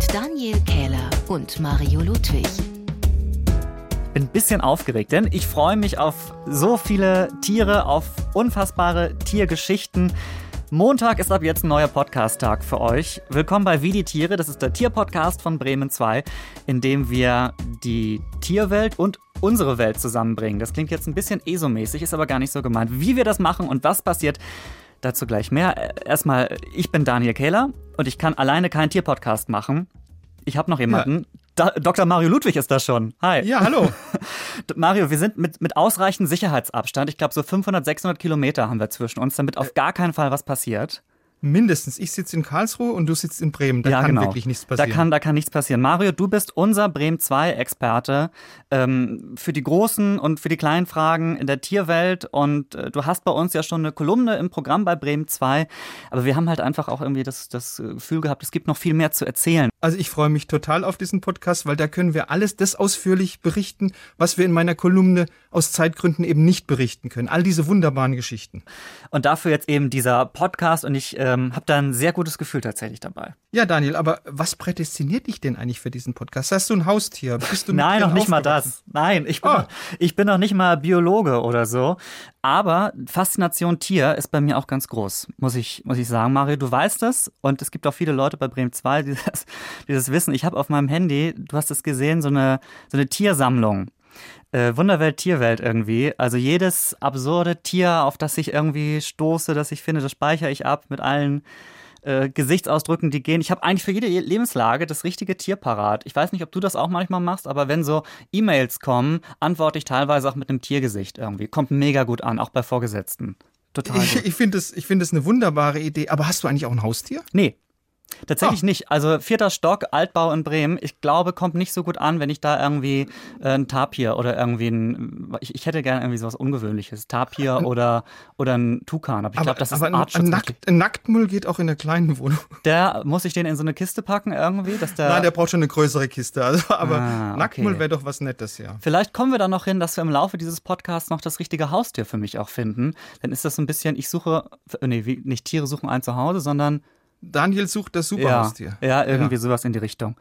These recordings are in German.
mit Daniel Kähler und Mario Ludwig. Bin ein bisschen aufgeregt, denn ich freue mich auf so viele Tiere, auf unfassbare Tiergeschichten. Montag ist ab jetzt ein neuer Podcast-Tag für euch. Willkommen bei Wie die Tiere. Das ist der Tierpodcast von Bremen 2, in dem wir die Tierwelt und unsere Welt zusammenbringen. Das klingt jetzt ein bisschen ESO-mäßig, ist aber gar nicht so gemeint. Wie wir das machen und was passiert, dazu gleich mehr. Erstmal, ich bin Daniel Kähler und ich kann alleine keinen Tierpodcast machen. Ich habe noch jemanden. Da, Dr. Mario Ludwig ist da schon. Hi. Ja, hallo. Mario, wir sind mit, mit ausreichend Sicherheitsabstand. Ich glaube, so 500, 600 Kilometer haben wir zwischen uns, damit auf gar keinen Fall was passiert. Mindestens. Ich sitze in Karlsruhe und du sitzt in Bremen. Da ja, kann genau. wirklich nichts passieren. Da kann, da kann nichts passieren. Mario, du bist unser Bremen 2-Experte ähm, für die großen und für die kleinen Fragen in der Tierwelt. Und äh, du hast bei uns ja schon eine Kolumne im Programm bei Bremen 2. Aber wir haben halt einfach auch irgendwie das, das Gefühl gehabt, es gibt noch viel mehr zu erzählen. Also ich freue mich total auf diesen Podcast, weil da können wir alles das ausführlich berichten, was wir in meiner Kolumne aus Zeitgründen eben nicht berichten können. All diese wunderbaren Geschichten. Und dafür jetzt eben dieser Podcast und ich ähm, habe da ein sehr gutes Gefühl tatsächlich dabei. Ja, Daniel, aber was prädestiniert dich denn eigentlich für diesen Podcast? Hast du ein Haustier? Bist du Nein, noch nicht mal das. Nein, ich bin, oh. noch, ich bin noch nicht mal Biologe oder so. Aber Faszination Tier ist bei mir auch ganz groß, muss ich, muss ich sagen. Mario, du weißt das und es gibt auch viele Leute bei Bremen 2, die das, die das wissen. Ich habe auf meinem Handy, du hast es gesehen, so eine, so eine Tiersammlung äh, Wunderwelt, Tierwelt irgendwie. Also jedes absurde Tier, auf das ich irgendwie stoße, das ich finde, das speichere ich ab mit allen äh, Gesichtsausdrücken, die gehen. Ich habe eigentlich für jede Lebenslage das richtige Tier parat. Ich weiß nicht, ob du das auch manchmal machst, aber wenn so E-Mails kommen, antworte ich teilweise auch mit einem Tiergesicht irgendwie. Kommt mega gut an, auch bei Vorgesetzten. Total. Ich, ich finde es find eine wunderbare Idee. Aber hast du eigentlich auch ein Haustier? Nee, Tatsächlich oh. nicht. Also vierter Stock, Altbau in Bremen. Ich glaube, kommt nicht so gut an, wenn ich da irgendwie äh, ein Tapir oder irgendwie ein. Ich, ich hätte gerne irgendwie sowas Ungewöhnliches. Tapir oder, oder ein Tukan. Aber ich glaube, das ist ein, ein, Nackt, ein Nacktmull geht auch in der kleinen Wohnung. Der muss ich den in so eine Kiste packen irgendwie, dass der. Nein, der braucht schon eine größere Kiste. Also, aber ah, okay. Nacktmull wäre doch was Nettes, ja. Vielleicht kommen wir dann noch hin, dass wir im Laufe dieses Podcasts noch das richtige Haustier für mich auch finden. Dann ist das so ein bisschen, ich suche, nee, nicht Tiere suchen ein Zuhause, sondern Daniel sucht das Superhaustier. Ja, ja irgendwie ja. sowas in die Richtung.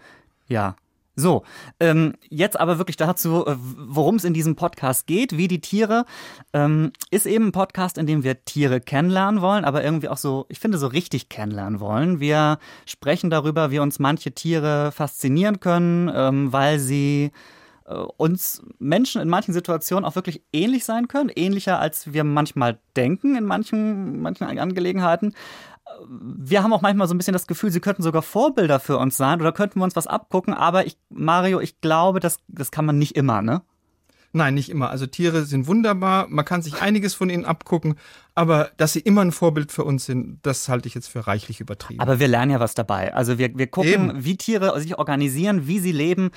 Ja. So, ähm, jetzt aber wirklich dazu, äh, worum es in diesem Podcast geht, wie die Tiere, ähm, ist eben ein Podcast, in dem wir Tiere kennenlernen wollen, aber irgendwie auch so, ich finde, so richtig kennenlernen wollen. Wir sprechen darüber, wie uns manche Tiere faszinieren können, ähm, weil sie äh, uns Menschen in manchen Situationen auch wirklich ähnlich sein können, ähnlicher als wir manchmal denken in manchen, manchen Angelegenheiten wir haben auch manchmal so ein bisschen das Gefühl, sie könnten sogar Vorbilder für uns sein oder könnten wir uns was abgucken. Aber ich, Mario, ich glaube, das, das kann man nicht immer, ne? Nein, nicht immer. Also Tiere sind wunderbar, man kann sich einiges von ihnen abgucken, aber dass sie immer ein Vorbild für uns sind, das halte ich jetzt für reichlich übertrieben. Aber wir lernen ja was dabei. Also wir, wir gucken, Eben. wie Tiere sich organisieren, wie sie leben,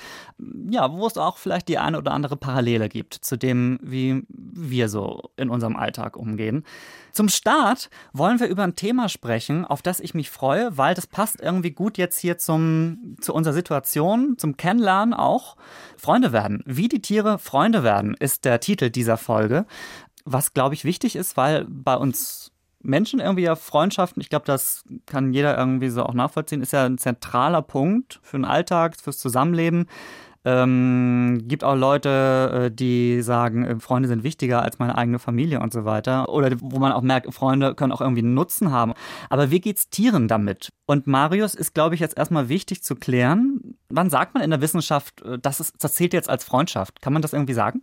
ja, wo es auch vielleicht die eine oder andere Parallele gibt zu dem, wie wir so in unserem Alltag umgehen. Zum Start wollen wir über ein Thema sprechen, auf das ich mich freue, weil das passt irgendwie gut jetzt hier zum, zu unserer Situation, zum Kennenlernen auch. Freunde werden. Wie die Tiere Freunde werden, ist der Titel dieser Folge. Was, glaube ich, wichtig ist, weil bei uns Menschen irgendwie ja Freundschaften, ich glaube, das kann jeder irgendwie so auch nachvollziehen, ist ja ein zentraler Punkt für den Alltag, fürs Zusammenleben. Ähm, gibt auch Leute, äh, die sagen, äh, Freunde sind wichtiger als meine eigene Familie und so weiter. Oder wo man auch merkt, Freunde können auch irgendwie einen Nutzen haben. Aber wie geht's Tieren damit? Und Marius ist, glaube ich, jetzt erstmal wichtig zu klären. Wann sagt man in der Wissenschaft, äh, das, ist, das zählt jetzt als Freundschaft? Kann man das irgendwie sagen?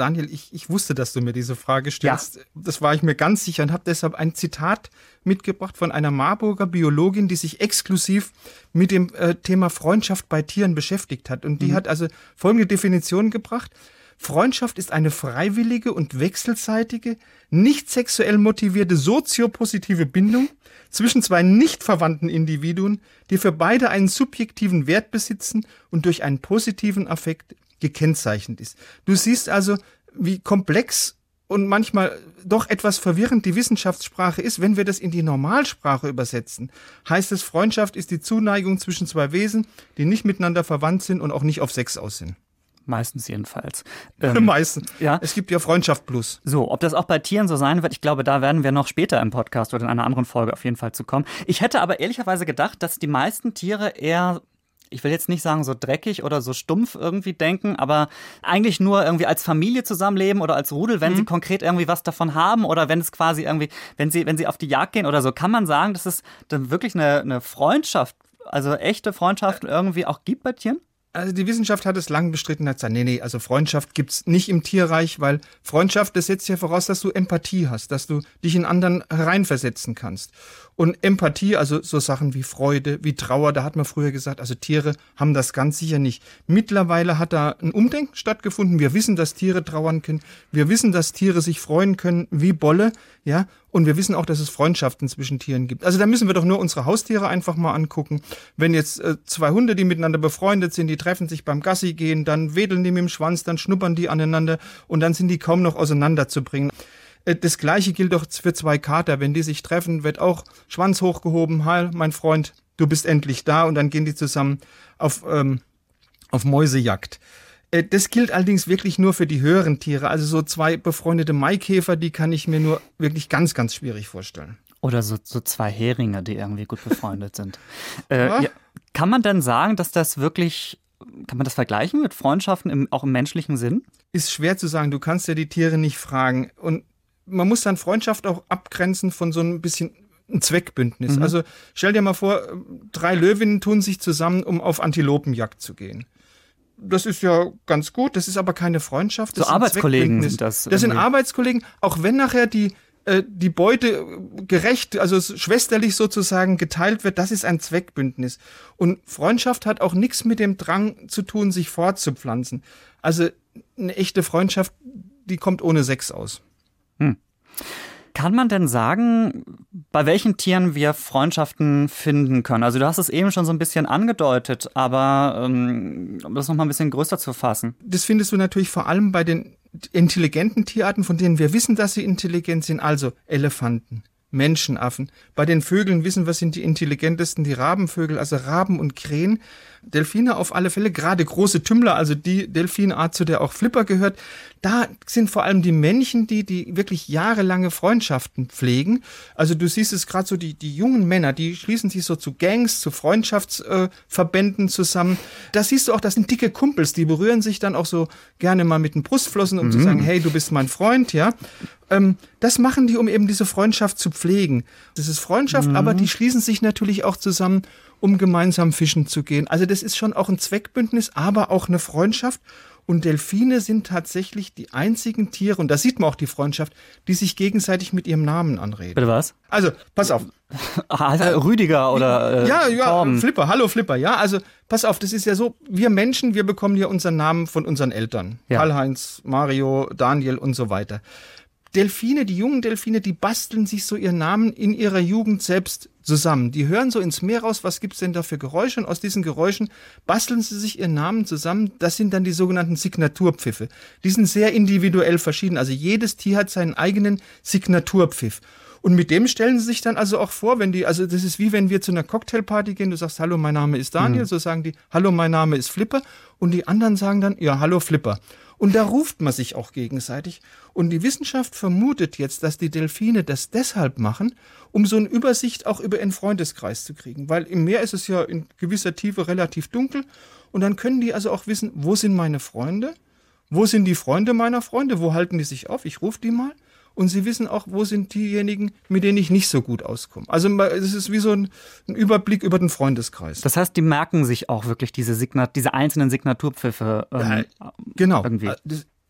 Daniel, ich, ich wusste, dass du mir diese Frage stellst. Ja. Das war ich mir ganz sicher und habe deshalb ein Zitat mitgebracht von einer Marburger Biologin, die sich exklusiv mit dem äh, Thema Freundschaft bei Tieren beschäftigt hat. Und die mhm. hat also folgende Definition gebracht. Freundschaft ist eine freiwillige und wechselseitige, nicht sexuell motivierte soziopositive Bindung zwischen zwei nicht verwandten Individuen, die für beide einen subjektiven Wert besitzen und durch einen positiven Affekt gekennzeichnet ist. Du siehst also, wie komplex und manchmal doch etwas verwirrend die Wissenschaftssprache ist, wenn wir das in die Normalsprache übersetzen. Heißt es, Freundschaft ist die Zuneigung zwischen zwei Wesen, die nicht miteinander verwandt sind und auch nicht auf Sex aus sind. Meistens jedenfalls. Ähm, Meistens. Ja. Es gibt ja Freundschaft plus. So, ob das auch bei Tieren so sein wird, ich glaube, da werden wir noch später im Podcast oder in einer anderen Folge auf jeden Fall zu kommen. Ich hätte aber ehrlicherweise gedacht, dass die meisten Tiere eher ich will jetzt nicht sagen so dreckig oder so stumpf irgendwie denken, aber eigentlich nur irgendwie als Familie zusammenleben oder als Rudel, wenn mhm. sie konkret irgendwie was davon haben oder wenn es quasi irgendwie, wenn sie, wenn sie auf die Jagd gehen oder so, kann man sagen, dass es dann wirklich eine, eine Freundschaft, also echte Freundschaften irgendwie auch gibt bei Tieren? Also die Wissenschaft hat es lang bestritten, hat gesagt, nee, nee, also Freundschaft gibt's nicht im Tierreich, weil Freundschaft, das setzt ja voraus, dass du Empathie hast, dass du dich in anderen hereinversetzen kannst. Und Empathie, also so Sachen wie Freude, wie Trauer, da hat man früher gesagt, also Tiere haben das ganz sicher nicht. Mittlerweile hat da ein Umdenken stattgefunden. Wir wissen, dass Tiere trauern können. Wir wissen, dass Tiere sich freuen können wie Bolle, ja. Und wir wissen auch, dass es Freundschaften zwischen Tieren gibt. Also da müssen wir doch nur unsere Haustiere einfach mal angucken. Wenn jetzt äh, zwei Hunde, die miteinander befreundet sind, die treffen sich beim Gassi gehen, dann wedeln die mit dem Schwanz, dann schnuppern die aneinander und dann sind die kaum noch auseinanderzubringen. Äh, das gleiche gilt doch für zwei Kater. Wenn die sich treffen, wird auch Schwanz hochgehoben. Hi, mein Freund, du bist endlich da. Und dann gehen die zusammen auf, ähm, auf Mäusejagd. Äh, das gilt allerdings wirklich nur für die höheren Tiere. Also so zwei befreundete Maikäfer, die kann ich mir nur wirklich ganz, ganz schwierig vorstellen. Oder so, so zwei Heringe, die irgendwie gut befreundet sind. Äh, ja, kann man denn sagen, dass das wirklich, kann man das vergleichen mit Freundschaften im, auch im menschlichen Sinn? Ist schwer zu sagen. Du kannst ja die Tiere nicht fragen. Und man muss dann Freundschaft auch abgrenzen von so ein bisschen ein Zweckbündnis. Mhm. Also stell dir mal vor, drei Löwinnen tun sich zusammen, um auf Antilopenjagd zu gehen. Das ist ja ganz gut, das ist aber keine Freundschaft. Das so Arbeitskollegen sind das. Das sind Arbeitskollegen, auch wenn nachher die, äh, die Beute gerecht, also schwesterlich sozusagen geteilt wird, das ist ein Zweckbündnis. Und Freundschaft hat auch nichts mit dem Drang zu tun, sich fortzupflanzen. Also eine echte Freundschaft, die kommt ohne Sex aus. Hm. Kann man denn sagen, bei welchen Tieren wir Freundschaften finden können? Also du hast es eben schon so ein bisschen angedeutet, aber ähm, um das nochmal ein bisschen größer zu fassen. Das findest du natürlich vor allem bei den intelligenten Tierarten, von denen wir wissen, dass sie intelligent sind, also Elefanten, Menschenaffen. Bei den Vögeln wissen wir, sind die intelligentesten die Rabenvögel, also Raben und Krähen. Delfine auf alle Fälle, gerade große Tümmler, also die Delfinart, zu der auch Flipper gehört, da sind vor allem die Männchen, die, die wirklich jahrelange Freundschaften pflegen. Also du siehst es gerade so, die, die jungen Männer, die schließen sich so zu Gangs, zu Freundschaftsverbänden äh, zusammen. Da siehst du auch, das sind dicke Kumpels, die berühren sich dann auch so gerne mal mit den Brustflossen, um mhm. zu sagen, hey, du bist mein Freund, ja. Ähm, das machen die, um eben diese Freundschaft zu pflegen. Das ist Freundschaft, mhm. aber die schließen sich natürlich auch zusammen, um gemeinsam fischen zu gehen. Also das ist schon auch ein Zweckbündnis, aber auch eine Freundschaft. Und Delfine sind tatsächlich die einzigen Tiere, und da sieht man auch die Freundschaft, die sich gegenseitig mit ihrem Namen anreden. Bitte was? Also, pass auf. Ah, Rüdiger oder. Äh, ja, ja, Torben. Flipper, hallo Flipper, ja. Also, pass auf, das ist ja so, wir Menschen, wir bekommen ja unseren Namen von unseren Eltern. Ja. Karl-Heinz, Mario, Daniel und so weiter. Delfine, die jungen Delfine, die basteln sich so ihren Namen in ihrer Jugend selbst zusammen. Die hören so ins Meer raus, was gibt's denn da für Geräusche? Und aus diesen Geräuschen basteln sie sich ihren Namen zusammen. Das sind dann die sogenannten Signaturpfiffe. Die sind sehr individuell verschieden. Also jedes Tier hat seinen eigenen Signaturpfiff. Und mit dem stellen sie sich dann also auch vor, wenn die, also das ist wie wenn wir zu einer Cocktailparty gehen, du sagst, hallo, mein Name ist Daniel, mhm. so sagen die, hallo, mein Name ist Flipper. Und die anderen sagen dann, ja, hallo, Flipper. Und da ruft man sich auch gegenseitig. Und die Wissenschaft vermutet jetzt, dass die Delfine das deshalb machen, um so eine Übersicht auch über ihren Freundeskreis zu kriegen. Weil im Meer ist es ja in gewisser Tiefe relativ dunkel. Und dann können die also auch wissen, wo sind meine Freunde? Wo sind die Freunde meiner Freunde? Wo halten die sich auf? Ich rufe die mal und sie wissen auch, wo sind diejenigen, mit denen ich nicht so gut auskomme. Also es ist wie so ein, ein, Überblick über den Freundeskreis. Das heißt, die merken sich auch wirklich diese, Signat diese einzelnen Signaturpfiffe. Ähm, ja, genau. Irgendwie.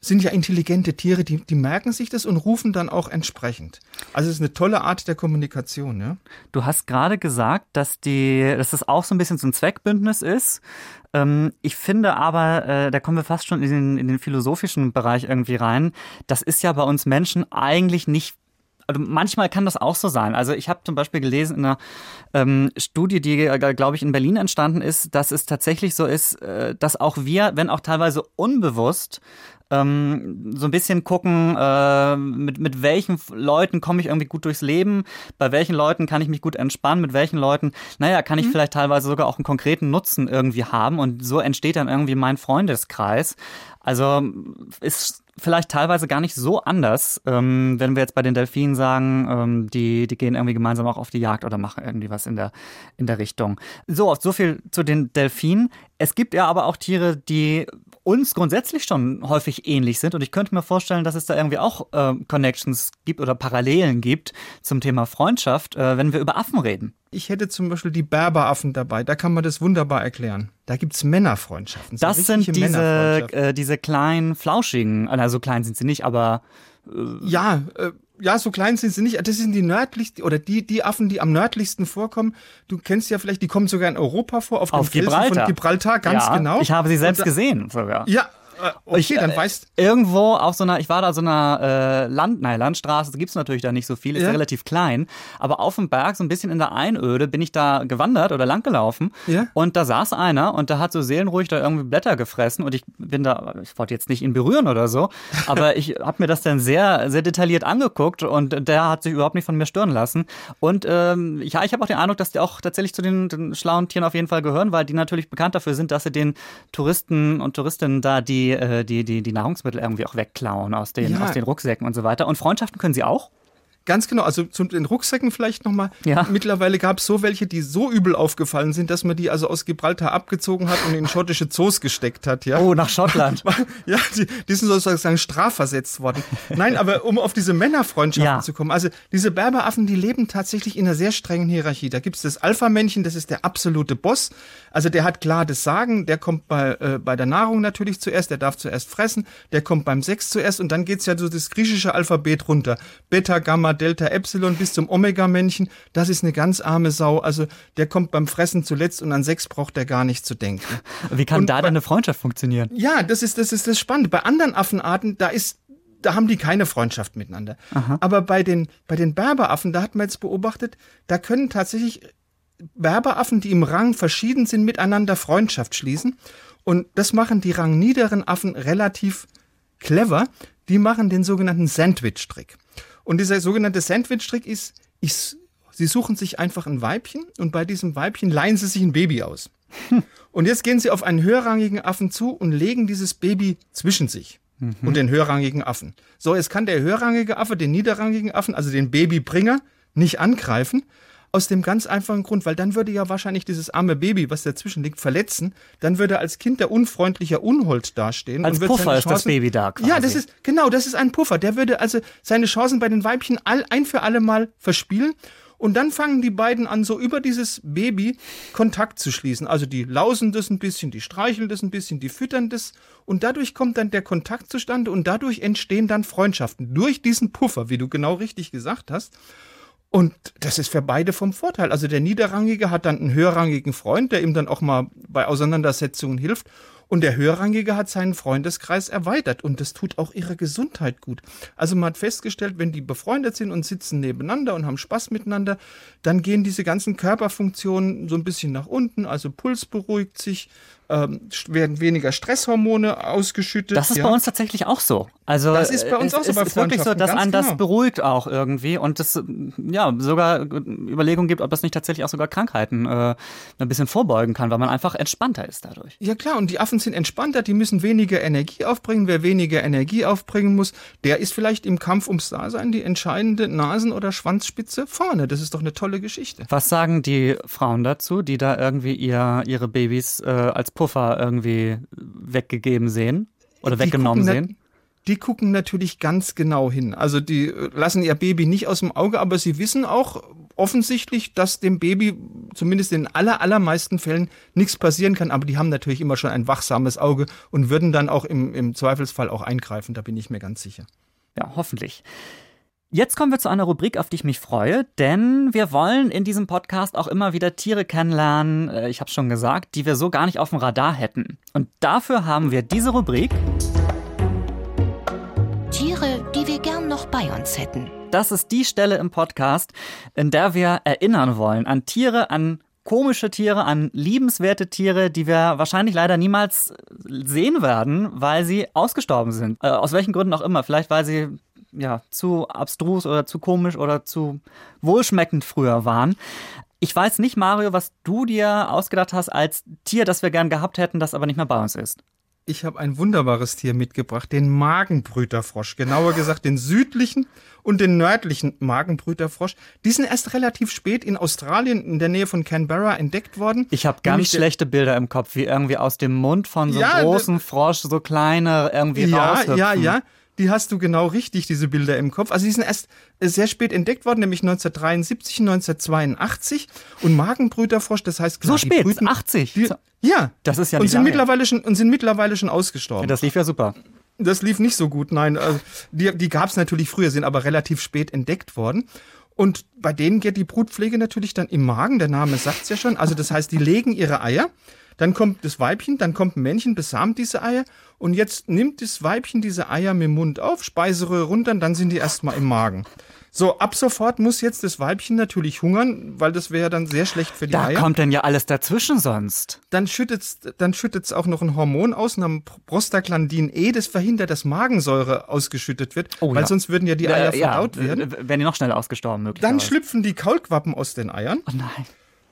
Sind ja intelligente Tiere, die, die merken sich das und rufen dann auch entsprechend. Also es ist eine tolle Art der Kommunikation. Ja? Du hast gerade gesagt, dass, die, dass das auch so ein bisschen so ein Zweckbündnis ist. Ähm, ich finde aber, äh, da kommen wir fast schon in den, in den philosophischen Bereich irgendwie rein. Das ist ja bei uns Menschen eigentlich nicht also manchmal kann das auch so sein. Also ich habe zum Beispiel gelesen in einer ähm, Studie, die, äh, glaube ich, in Berlin entstanden ist, dass es tatsächlich so ist, äh, dass auch wir, wenn auch teilweise unbewusst, ähm, so ein bisschen gucken, äh, mit, mit welchen Leuten komme ich irgendwie gut durchs Leben, bei welchen Leuten kann ich mich gut entspannen, mit welchen Leuten, naja, kann ich mhm. vielleicht teilweise sogar auch einen konkreten Nutzen irgendwie haben und so entsteht dann irgendwie mein Freundeskreis. Also ist vielleicht teilweise gar nicht so anders, ähm, wenn wir jetzt bei den Delfinen sagen, ähm, die, die gehen irgendwie gemeinsam auch auf die Jagd oder machen irgendwie was in der, in der Richtung. So, so viel zu den Delfinen. Es gibt ja aber auch Tiere, die uns grundsätzlich schon häufig ähnlich sind. Und ich könnte mir vorstellen, dass es da irgendwie auch äh, Connections gibt oder Parallelen gibt zum Thema Freundschaft, äh, wenn wir über Affen reden. Ich hätte zum Beispiel die Berberaffen dabei. Da kann man das wunderbar erklären. Da gibt es Männerfreundschaften. So das sind diese, äh, diese kleinen, flauschigen, also klein sind sie nicht, aber. Äh, ja, äh, ja, so klein sind sie nicht. Das sind die nördlichsten oder die, die Affen, die am nördlichsten vorkommen. Du kennst ja vielleicht, die kommen sogar in Europa vor, auf, auf Gibraltar. Von Gibraltar, ganz ja, genau. Ich habe sie selbst da, gesehen sogar. Ja, okay, ich, dann äh, weißt Irgendwo auf so einer, ich war da so einer äh, Land, nein, Landstraße, gibt es natürlich da nicht so viel, ist ja. relativ klein. Aber auf dem Berg, so ein bisschen in der Einöde, bin ich da gewandert oder langgelaufen. Ja. Und da saß einer und der hat so seelenruhig da irgendwie Blätter gefressen. Und ich bin da, ich wollte jetzt nicht ihn berühren oder so, aber ich habe mir das dann sehr, sehr detailliert angeguckt und der hat sich überhaupt nicht von mir stören lassen. Und ähm, ja, ich habe auch den Eindruck, dass die auch tatsächlich zu den, den schlauen Tieren auf jeden Fall gehören, weil die natürlich bekannt dafür sind, dass sie den Touristen und Touristinnen da die die, äh, die, die, die Nahrungsmittel irgendwie auch wegklauen aus den, ja. aus den Rucksäcken und so weiter. Und Freundschaften können sie auch? Ganz genau, also zu den Rucksäcken vielleicht nochmal. Ja. Mittlerweile gab es so welche, die so übel aufgefallen sind, dass man die also aus Gibraltar abgezogen hat und in schottische Zoos gesteckt hat. Ja? Oh, nach Schottland. ja, die, die sind sozusagen strafversetzt worden. Nein, aber um auf diese Männerfreundschaften ja. zu kommen. Also diese Berberaffen, die leben tatsächlich in einer sehr strengen Hierarchie. Da gibt es das Alpha-Männchen, das ist der absolute Boss. Also der hat klar das Sagen, der kommt bei, äh, bei der Nahrung natürlich zuerst, der darf zuerst fressen, der kommt beim Sex zuerst und dann geht's ja so das griechische Alphabet runter. Beta, Gamma, Delta, Epsilon bis zum Omega-Männchen, das ist eine ganz arme Sau. Also der kommt beim Fressen zuletzt und an Sex braucht er gar nicht zu denken. Wie kann und da denn eine Freundschaft funktionieren? Ja, das ist, das ist das Spannende. Bei anderen Affenarten, da ist da haben die keine Freundschaft miteinander. Aha. Aber bei den, bei den Berberaffen, da hat man jetzt beobachtet, da können tatsächlich Berberaffen, die im Rang verschieden sind, miteinander Freundschaft schließen. Und das machen die rangniederen Affen relativ clever. Die machen den sogenannten Sandwich-Trick. Und dieser sogenannte Sandwich-Trick ist, ich, sie suchen sich einfach ein Weibchen und bei diesem Weibchen leihen sie sich ein Baby aus. Und jetzt gehen sie auf einen höherrangigen Affen zu und legen dieses Baby zwischen sich mhm. und den höherrangigen Affen. So, jetzt kann der höherrangige Affe den niederrangigen Affen, also den Babybringer, nicht angreifen, aus dem ganz einfachen Grund, weil dann würde ja wahrscheinlich dieses arme Baby, was dazwischen liegt, verletzen. Dann würde als Kind der unfreundlicher Unhold dastehen. Als Puffer ist das Baby da quasi. Ja, das ist, genau, das ist ein Puffer. Der würde also seine Chancen bei den Weibchen all, ein für alle Mal verspielen. Und dann fangen die beiden an, so über dieses Baby Kontakt zu schließen. Also die lausen das ein bisschen, die streicheln das ein bisschen, die füttern das. Und dadurch kommt dann der Kontakt zustande und dadurch entstehen dann Freundschaften. Durch diesen Puffer, wie du genau richtig gesagt hast. Und das ist für beide vom Vorteil. Also der Niederrangige hat dann einen höherrangigen Freund, der ihm dann auch mal bei Auseinandersetzungen hilft. Und der Höherrangige hat seinen Freundeskreis erweitert und das tut auch ihrer Gesundheit gut. Also man hat festgestellt, wenn die befreundet sind und sitzen nebeneinander und haben Spaß miteinander, dann gehen diese ganzen Körperfunktionen so ein bisschen nach unten, also Puls beruhigt sich, ähm, werden weniger Stresshormone ausgeschüttet. Das ist ja. bei uns tatsächlich auch so. Also das ist bei uns auch so. Es bei ist wirklich so, dass einen genau. das beruhigt auch irgendwie und es ja sogar Überlegungen gibt, ob das nicht tatsächlich auch sogar Krankheiten äh, ein bisschen vorbeugen kann, weil man einfach entspannter ist dadurch. Ja klar, und die Affen sind entspannter, die müssen weniger Energie aufbringen. Wer weniger Energie aufbringen muss, der ist vielleicht im Kampf ums Dasein die entscheidende Nasen- oder Schwanzspitze vorne. Das ist doch eine tolle Geschichte. Was sagen die Frauen dazu, die da irgendwie ihr, ihre Babys äh, als Puffer irgendwie weggegeben sehen oder die weggenommen sehen? die gucken natürlich ganz genau hin. Also die äh, lassen ihr Baby nicht aus dem Auge, aber sie wissen auch offensichtlich, dass dem Baby zumindest in aller, allermeisten Fällen nichts passieren kann. Aber die haben natürlich immer schon ein wachsames Auge und würden dann auch im, im Zweifelsfall auch eingreifen. Da bin ich mir ganz sicher. Ja, hoffentlich. Jetzt kommen wir zu einer Rubrik, auf die ich mich freue, denn wir wollen in diesem Podcast auch immer wieder Tiere kennenlernen, äh, ich habe schon gesagt, die wir so gar nicht auf dem Radar hätten. Und dafür haben wir diese Rubrik. Tiere, die wir gern noch bei uns hätten. Das ist die Stelle im Podcast, in der wir erinnern wollen an Tiere, an komische Tiere, an liebenswerte Tiere, die wir wahrscheinlich leider niemals sehen werden, weil sie ausgestorben sind. Äh, aus welchen Gründen auch immer. Vielleicht weil sie ja zu abstrus oder zu komisch oder zu wohlschmeckend früher waren. Ich weiß nicht, Mario, was du dir ausgedacht hast als Tier, das wir gern gehabt hätten, das aber nicht mehr bei uns ist. Ich habe ein wunderbares Tier mitgebracht, den Magenbrüterfrosch. Genauer gesagt den südlichen und den nördlichen Magenbrüterfrosch. Die sind erst relativ spät in Australien in der Nähe von Canberra entdeckt worden. Ich habe ganz schlechte Bilder im Kopf, wie irgendwie aus dem Mund von so einem ja, großen Frosch so kleine irgendwie ja, raushüpfen. Ja, ja, ja die hast du genau richtig, diese Bilder im Kopf. Also die sind erst äh, sehr spät entdeckt worden, nämlich 1973 und 1982. Und Magenbrüterfrosch, das heißt klar, so spät, Brüten, 80. Die, ja, das ist ja und sind mittlerweile schon und sind mittlerweile schon ausgestorben. Ja, das lief ja super. Das lief nicht so gut, nein. Also die die gab es natürlich früher, sind aber relativ spät entdeckt worden. Und bei denen geht die Brutpflege natürlich dann im Magen, der Name sagt es ja schon. Also das heißt, die legen ihre Eier dann kommt das Weibchen, dann kommt ein Männchen, besamt diese Eier und jetzt nimmt das Weibchen diese Eier mit dem Mund auf, Speiseröhre runter und dann sind die erstmal im Magen. So, ab sofort muss jetzt das Weibchen natürlich hungern, weil das wäre dann sehr schlecht für die da Eier. Da kommt denn ja alles dazwischen sonst. Dann schüttet's, dann schüttet's auch noch ein Hormon aus, namens Prostaglandin E, das verhindert, dass Magensäure ausgeschüttet wird, oh, weil ja. sonst würden ja die Eier äh, verdaut ja, werden. Wären die noch schneller ausgestorben möglicherweise. Dann schlüpfen die Kaulquappen aus den Eiern. Oh nein.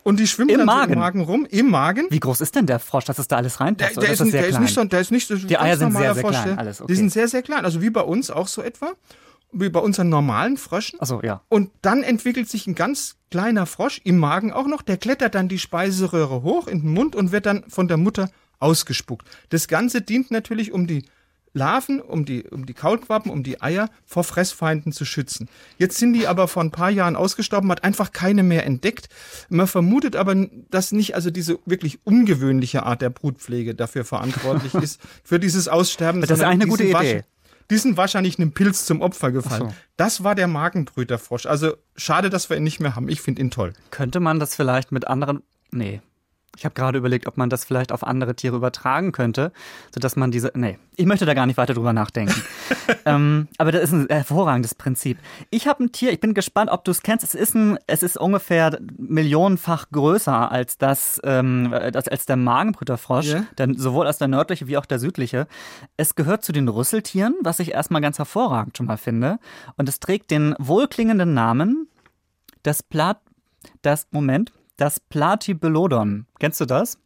Und die schwimmen Im dann Magen. So im Magen rum, im Magen. Wie groß ist denn der Frosch, dass es da alles reinpasst? Der, der, ist, ist, der ist, nicht so, der ist nicht so Die Eier sind sehr, sehr Frosch, klein. Alles, okay. Die sind sehr, sehr klein. Also wie bei uns auch so etwa. Wie bei unseren normalen Fröschen. Achso, ja. Und dann entwickelt sich ein ganz kleiner Frosch im Magen auch noch. Der klettert dann die Speiseröhre hoch in den Mund und wird dann von der Mutter ausgespuckt. Das Ganze dient natürlich, um die Larven, um die, um die Kaulquappen, um die Eier vor Fressfeinden zu schützen. Jetzt sind die aber vor ein paar Jahren ausgestorben, hat einfach keine mehr entdeckt. Man vermutet aber, dass nicht also diese wirklich ungewöhnliche Art der Brutpflege dafür verantwortlich ist, für dieses Aussterben. Das ist eine gute Idee. Die sind wahrscheinlich einem Pilz zum Opfer gefallen. So. Das war der Magenbrüterfrosch. Also schade, dass wir ihn nicht mehr haben. Ich finde ihn toll. Könnte man das vielleicht mit anderen. Nee, ich habe gerade überlegt, ob man das vielleicht auf andere Tiere übertragen könnte, sodass man diese. Nee, ich möchte da gar nicht weiter drüber nachdenken. ähm, aber das ist ein hervorragendes Prinzip. Ich habe ein Tier, ich bin gespannt, ob du es kennst. Es ist, ein, es ist ungefähr millionenfach größer als das, ähm, als, als der Magenbrüterfrosch, yeah. denn sowohl als der nördliche wie auch der südliche. Es gehört zu den Rüsseltieren, was ich erstmal ganz hervorragend schon mal finde. Und es trägt den wohlklingenden Namen das Plat. Das, Moment, das Platybelodon. Kennst du das?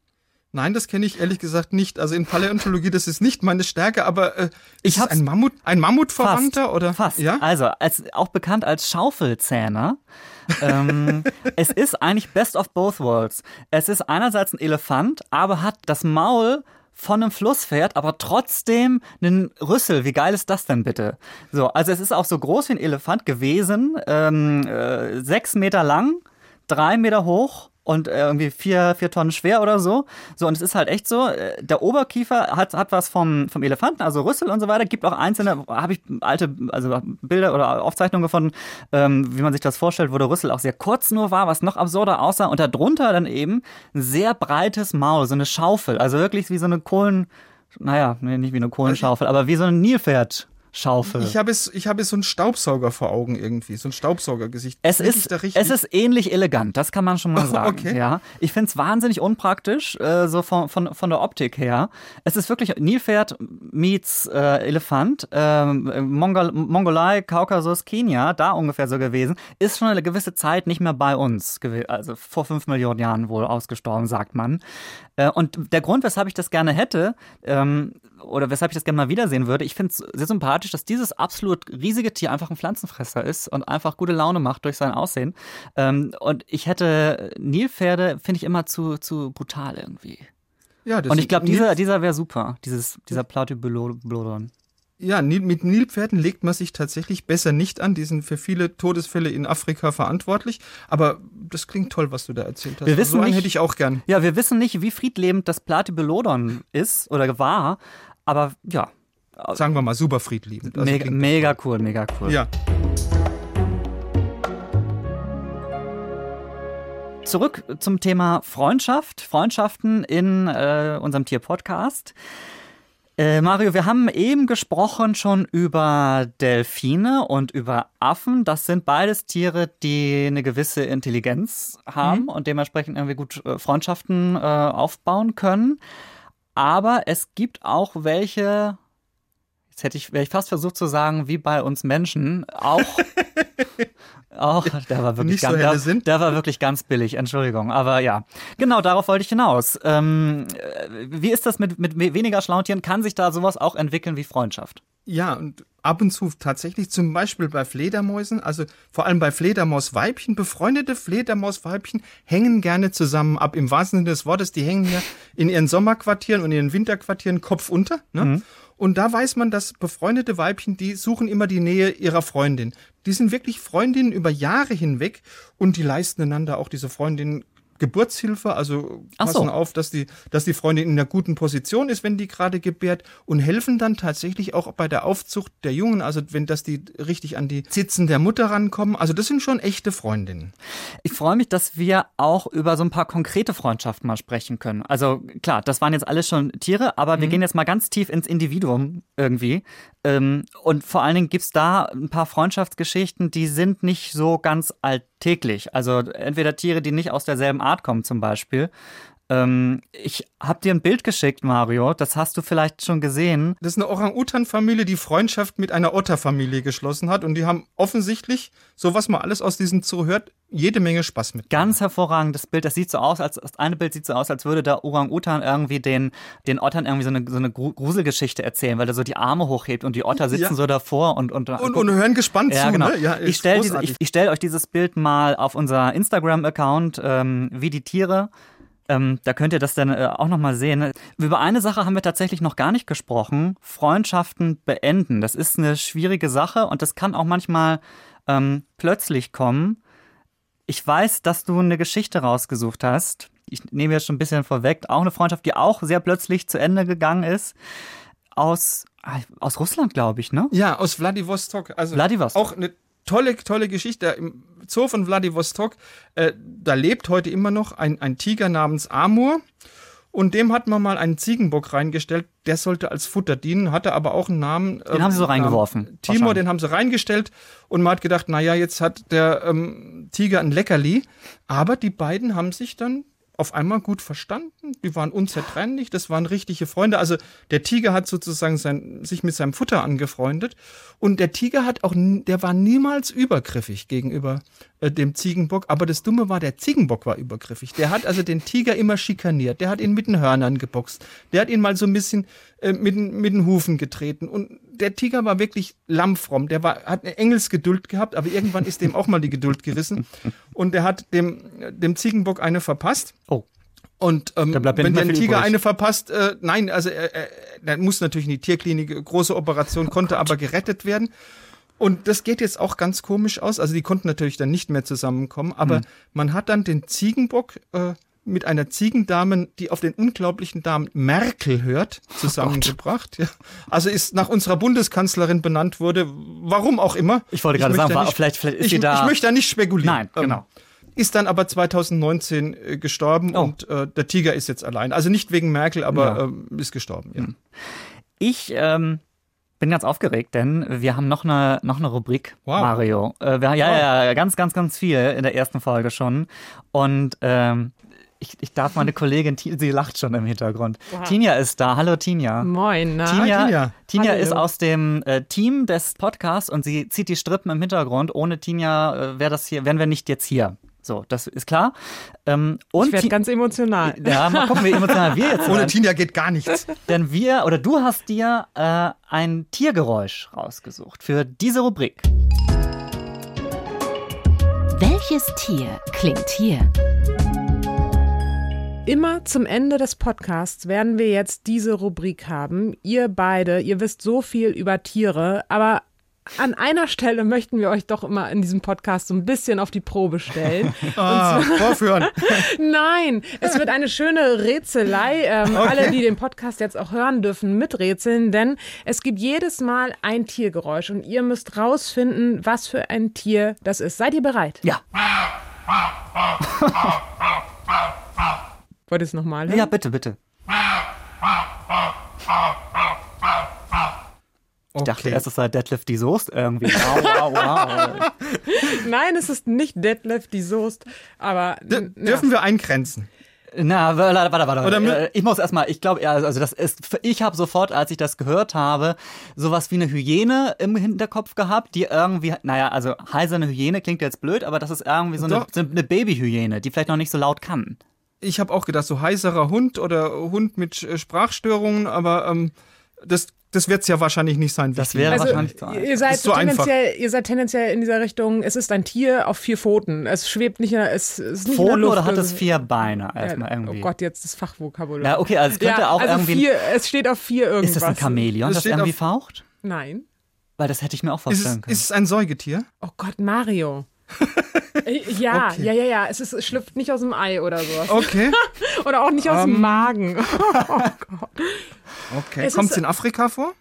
Nein, das kenne ich ehrlich gesagt nicht. Also in Paläontologie, das ist nicht meine Stärke, aber äh, ich habe ein Mammut, ein Mammutverwandter fast, oder? Fast. Ja. Also als auch bekannt als Schaufelzähner. ähm, es ist eigentlich Best of both worlds. Es ist einerseits ein Elefant, aber hat das Maul von einem Flusspferd, aber trotzdem einen Rüssel. Wie geil ist das denn bitte? So, also es ist auch so groß wie ein Elefant gewesen, ähm, äh, sechs Meter lang drei Meter hoch und äh, irgendwie vier, vier Tonnen schwer oder so. So, und es ist halt echt so, äh, der Oberkiefer hat, hat was vom, vom Elefanten, also Rüssel und so weiter. Gibt auch einzelne, habe ich alte also Bilder oder Aufzeichnungen gefunden, ähm, wie man sich das vorstellt, wo der Rüssel auch sehr kurz nur war, was noch absurder aussah. Und darunter dann eben ein sehr breites Maul, so eine Schaufel. Also wirklich wie so eine Kohlen, naja, nicht wie eine Kohlenschaufel, aber wie so ein Nilpferd. Schaufel. Ich habe es, ich habe so einen Staubsauger vor Augen irgendwie, so ein Staubsaugergesicht. Es ist, es ist ähnlich elegant, das kann man schon mal sagen. okay. Ja, ich finde es wahnsinnig unpraktisch, äh, so von, von, von der Optik her. Es ist wirklich Nilpferd meets äh, Elefant, äh, Mongol Mongolei, Kaukasus, Kenia, da ungefähr so gewesen. Ist schon eine gewisse Zeit nicht mehr bei uns also vor fünf Millionen Jahren wohl ausgestorben, sagt man. Äh, und der Grund, weshalb ich das gerne hätte, ähm, oder weshalb ich das gerne mal wiedersehen würde, ich finde es sehr sympathisch, dass dieses absolut riesige Tier einfach ein Pflanzenfresser ist und einfach gute Laune macht durch sein Aussehen. Ähm, und ich hätte Nilpferde, finde ich immer zu, zu brutal irgendwie. Ja, das und ich glaube, dieser, dieser wäre super, dieses, dieser Platyblodon. Ja, mit Nilpferden legt man sich tatsächlich besser nicht an. Die sind für viele Todesfälle in Afrika verantwortlich. Aber das klingt toll, was du da erzählt hast. Wir wissen so einen nicht, hätte ich auch gern. Ja, wir wissen nicht, wie friedlebend das Platybelodon ist oder war. Aber ja. Sagen wir mal, super friedliebend. Also mega, mega cool, mega cool. Ja. Zurück zum Thema Freundschaft, Freundschaften in äh, unserem Tier-Podcast. Äh, Mario, wir haben eben gesprochen schon über Delfine und über Affen. Das sind beides Tiere, die eine gewisse Intelligenz haben mhm. und dementsprechend irgendwie gut äh, Freundschaften äh, aufbauen können. Aber es gibt auch welche, jetzt hätte ich, wäre ich fast versucht zu sagen, wie bei uns Menschen, auch Auch, der war wirklich Nicht ganz, so der, sind. der war wirklich ganz billig, Entschuldigung. Aber ja, genau, darauf wollte ich hinaus. Ähm, wie ist das mit, mit weniger schlauen Tieren? Kann sich da sowas auch entwickeln wie Freundschaft? Ja, und ab und zu tatsächlich, zum Beispiel bei Fledermäusen, also vor allem bei Fledermausweibchen, befreundete Fledermausweibchen hängen gerne zusammen ab. Im wahrsten Sinne des Wortes, die hängen ja in ihren Sommerquartieren und ihren Winterquartieren Kopf unter. Ne? Mhm. Und da weiß man, dass befreundete Weibchen, die suchen immer die Nähe ihrer Freundin. Die sind wirklich Freundinnen über Jahre hinweg und die leisten einander auch diese Freundinnen Geburtshilfe, also passen so. auf, dass die, dass die Freundin in einer guten Position ist, wenn die gerade gebärt und helfen dann tatsächlich auch bei der Aufzucht der Jungen, also wenn das die richtig an die Zitzen der Mutter rankommen. Also das sind schon echte Freundinnen. Ich freue mich, dass wir auch über so ein paar konkrete Freundschaften mal sprechen können. Also klar, das waren jetzt alles schon Tiere, aber wir mhm. gehen jetzt mal ganz tief ins Individuum irgendwie. Ähm, und vor allen Dingen gibt es da ein paar Freundschaftsgeschichten, die sind nicht so ganz alltäglich. Also entweder Tiere, die nicht aus derselben Art kommen zum Beispiel. Ähm, ich habe dir ein Bild geschickt, Mario. Das hast du vielleicht schon gesehen. Das ist eine Orang-Utan-Familie, die Freundschaft mit einer Otter-Familie geschlossen hat. Und die haben offensichtlich, so was man alles aus diesem Zoo hört, jede Menge Spaß mit. Ganz hervorragendes Bild. Das sieht so aus, als das eine Bild sieht so aus, als würde der Orang-Utan irgendwie den, den Ottern irgendwie so eine, so eine Gruselgeschichte erzählen, weil er so die Arme hochhebt und die Otter sitzen ja. so davor und und, und, und hören gespannt ja, zu. Genau. Ne? Ja, ich stelle ich, ich stell euch dieses Bild mal auf unser Instagram-Account, ähm, wie die Tiere. Ähm, da könnt ihr das dann äh, auch nochmal sehen. Über eine Sache haben wir tatsächlich noch gar nicht gesprochen. Freundschaften beenden. Das ist eine schwierige Sache und das kann auch manchmal ähm, plötzlich kommen. Ich weiß, dass du eine Geschichte rausgesucht hast. Ich nehme jetzt schon ein bisschen vorweg. Auch eine Freundschaft, die auch sehr plötzlich zu Ende gegangen ist. Aus, aus Russland, glaube ich, ne? Ja, aus Vladivostok. Also Vladivostok. auch eine tolle, tolle Geschichte. Im Zoo von Vladivostok, äh, da lebt heute immer noch ein, ein Tiger namens Amur. Und dem hat man mal einen Ziegenbock reingestellt, der sollte als Futter dienen, hatte aber auch einen Namen. Den ähm, haben sie so reingeworfen. Timor, den haben sie reingestellt und man hat gedacht, naja, jetzt hat der ähm, Tiger ein Leckerli. Aber die beiden haben sich dann auf einmal gut verstanden. Die waren unzertrennlich, das waren richtige Freunde. Also der Tiger hat sozusagen sein, sich mit seinem Futter angefreundet und der Tiger hat auch, der war niemals übergriffig gegenüber äh, dem Ziegenbock. Aber das Dumme war, der Ziegenbock war übergriffig. Der hat also den Tiger immer schikaniert. Der hat ihn mit den Hörnern geboxt. Der hat ihn mal so ein bisschen äh, mit, mit den Hufen getreten. Und der Tiger war wirklich lammfromm. Der war, hat eine Engelsgeduld gehabt, aber irgendwann ist dem auch mal die Geduld gerissen. Und der hat dem, dem Ziegenbock eine verpasst. Oh. Und ähm, wenn der Tiger eine verpasst, äh, nein, also er, er, er muss natürlich in die Tierklinik, große Operation, konnte oh aber gerettet werden. Und das geht jetzt auch ganz komisch aus. Also die konnten natürlich dann nicht mehr zusammenkommen, aber mhm. man hat dann den Ziegenbock äh, mit einer Ziegendame, die auf den unglaublichen Namen Merkel hört, oh zusammengebracht. Oh ja. Also ist nach unserer Bundeskanzlerin benannt wurde, warum auch immer. Ich wollte gerade sagen, nicht, vielleicht, vielleicht ist ich, sie da. Ich möchte da nicht spekulieren. Nein, genau. Ähm, ist dann aber 2019 äh, gestorben oh. und äh, der Tiger ist jetzt allein. Also nicht wegen Merkel, aber ja. ähm, ist gestorben. Ja. Hm. Ich ähm, bin ganz aufgeregt, denn wir haben noch eine, noch eine Rubrik, wow. Mario. Äh, wir, ja, wow. ja, ganz, ganz, ganz viel in der ersten Folge schon. Und ähm, ich, ich darf meine Kollegin, sie lacht schon im Hintergrund. Wow. Tinja ist da. Hallo Tinja. Moin. Na? Tinja, Hi, Tinja. Tinja ist aus dem äh, Team des Podcasts und sie zieht die Strippen im Hintergrund. Ohne Tinja äh, wäre das hier, wären wir nicht jetzt hier. So, das ist klar. Ähm, und ich werde ganz emotional. Ja, mal gucken, wie emotional wir jetzt sind. Ohne Tinja geht gar nichts. Denn wir, oder du hast dir äh, ein Tiergeräusch rausgesucht für diese Rubrik. Welches Tier klingt hier? Immer zum Ende des Podcasts werden wir jetzt diese Rubrik haben. Ihr beide, ihr wisst so viel über Tiere, aber an einer Stelle möchten wir euch doch immer in diesem Podcast so ein bisschen auf die Probe stellen. ah, vorführen. Nein, es wird eine schöne Rätselei. Ähm, okay. Alle, die den Podcast jetzt auch hören dürfen, miträtseln, denn es gibt jedes Mal ein Tiergeräusch und ihr müsst rausfinden, was für ein Tier das ist. Seid ihr bereit? Ja. Wollt ihr es nochmal hören? Ja, bitte, bitte. Ich dachte erst, es sei Deadlift die Soest irgendwie. Wow, wow, wow. Nein, es ist nicht Deadlift die Soest, aber. D dürfen wir eingrenzen? Na, warte, warte, warte. Oder ich muss erstmal, ich glaube, also das ist, ich habe sofort, als ich das gehört habe, sowas wie eine Hyäne im Hinterkopf gehabt, die irgendwie, naja, also heiserne Hyäne klingt jetzt blöd, aber das ist irgendwie so eine, eine Babyhyäne, die vielleicht noch nicht so laut kann. Ich habe auch gedacht, so heiserer Hund oder Hund mit Sprachstörungen, aber ähm, das das wird es ja wahrscheinlich nicht sein. Das wäre also, wahrscheinlich zu ihr seid, so tendenziell, ihr seid tendenziell in dieser Richtung, es ist ein Tier auf vier Pfoten. Es schwebt nicht, in, es ist nicht Pfoten in der Luft. oder hat es vier Beine? Erstmal ja, irgendwie. Oh Gott, jetzt das Fachvokabular. Ja, okay, also es könnte ja, auch also irgendwie. Vier, es steht auf vier irgendwas. Ist das ein Chamäleon, das, das irgendwie faucht? Nein. Weil das hätte ich mir auch vorstellen ist, können. Ist es ein Säugetier? Oh Gott, Mario. Ja, okay. ja, ja, ja. Es, ist, es schlüpft nicht aus dem Ei oder sowas. Okay. oder auch nicht aus um, dem ähm. Magen. oh Gott. Okay. Kommt es in Afrika vor?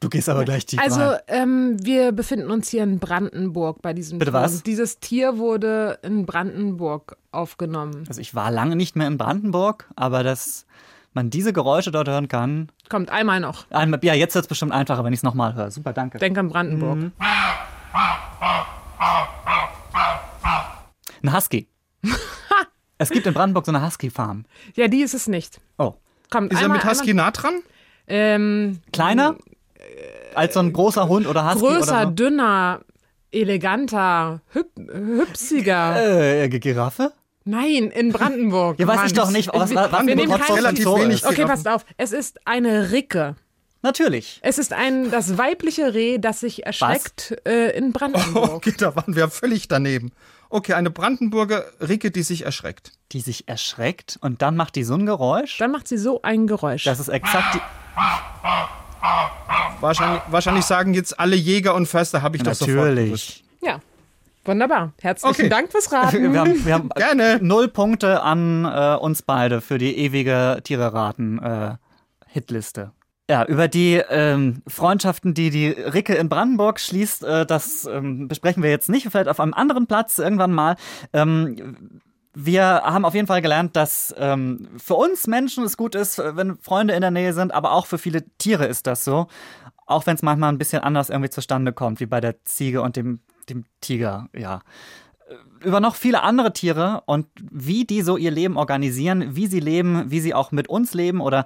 Du gehst aber gleich tief Also ähm, wir befinden uns hier in Brandenburg bei diesem Bitte Tier. was? Dieses Tier wurde in Brandenburg aufgenommen. Also ich war lange nicht mehr in Brandenburg, aber dass man diese Geräusche dort hören kann. Kommt einmal noch. Einmal, ja, jetzt wird es bestimmt einfacher, wenn ich es nochmal höre. Super, danke. Denk an Brandenburg. Mhm. Ein Husky. es gibt in Brandenburg so eine Husky-Farm. Ja, die ist es nicht. Oh. Kommt ist einmal, er mit Husky einmal, nah dran? Ähm, Kleiner? Als so ein großer Hund oder Husky? Größer, oder so? dünner, eleganter, hüb hübsiger. Äh, Giraffe? Nein, in Brandenburg. ja, weiß ich doch nicht. Was, was, was wir nehmen kein relativ so wenig Okay, passt auf. Es ist eine Ricke. Natürlich. Es ist ein das weibliche Reh, das sich erschreckt äh, in Brandenburg. Oh, okay, da waren wir völlig daneben. Okay, eine Brandenburger Ricke, die sich erschreckt. Die sich erschreckt und dann macht die so ein Geräusch? Dann macht sie so ein Geräusch. Das ist exakt die. Wahrscheinlich, wahrscheinlich sagen jetzt alle Jäger und Förster, habe ich Natürlich. doch sofort gewusst. Ja. Wunderbar. Herzlichen Okay. Dank fürs Raten. Wir haben, wir haben Gerne. null Punkte an äh, uns beide für die ewige Tiere-Raten-Hitliste. Ja, über die ähm, Freundschaften, die die Ricke in Brandenburg schließt, äh, das ähm, besprechen wir jetzt nicht, vielleicht auf einem anderen Platz irgendwann mal. Ähm, wir haben auf jeden Fall gelernt, dass ähm, für uns Menschen es gut ist, wenn Freunde in der Nähe sind, aber auch für viele Tiere ist das so. Auch wenn es manchmal ein bisschen anders irgendwie zustande kommt, wie bei der Ziege und dem, dem Tiger, ja über noch viele andere Tiere und wie die so ihr Leben organisieren, wie sie leben, wie sie auch mit uns leben oder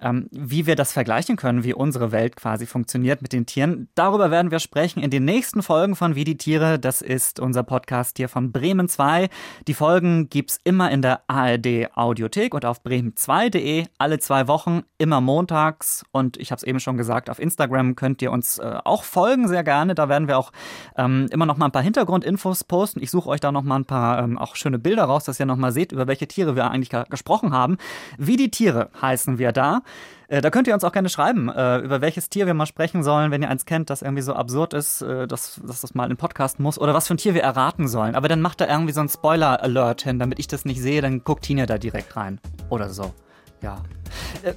ähm, wie wir das vergleichen können, wie unsere Welt quasi funktioniert mit den Tieren. Darüber werden wir sprechen in den nächsten Folgen von Wie die Tiere. Das ist unser Podcast hier von Bremen 2. Die Folgen gibt's immer in der ARD Audiothek und auf bremen2.de alle zwei Wochen, immer montags. Und ich habe es eben schon gesagt, auf Instagram könnt ihr uns äh, auch folgen, sehr gerne. Da werden wir auch ähm, immer noch mal ein paar Hintergrundinfos posten. Ich suche euch da noch mal ein paar ähm, auch schöne Bilder raus, dass ihr noch mal seht, über welche Tiere wir eigentlich gesprochen haben. Wie die Tiere heißen wir da. Äh, da könnt ihr uns auch gerne schreiben, äh, über welches Tier wir mal sprechen sollen, wenn ihr eins kennt, das irgendwie so absurd ist, äh, dass, dass das mal in Podcast muss oder was für ein Tier wir erraten sollen. Aber dann macht da irgendwie so ein Spoiler-Alert hin, damit ich das nicht sehe, dann guckt Tina da direkt rein. Oder so. Ja.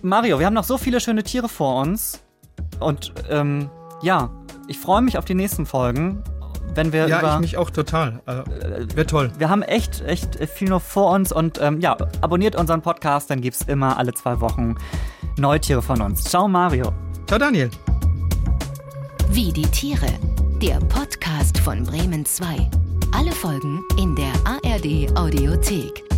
Mario, wir haben noch so viele schöne Tiere vor uns. Und ähm, ja, ich freue mich auf die nächsten Folgen wenn wir ja, über. ich mich auch total. Äh, Wäre toll. Wir haben echt, echt viel noch vor uns und ähm, ja, abonniert unseren Podcast, dann gibt es immer alle zwei Wochen Neutiere von uns. Ciao, Mario. Ciao, Daniel. Wie die Tiere. Der Podcast von Bremen 2. Alle Folgen in der ARD Audiothek.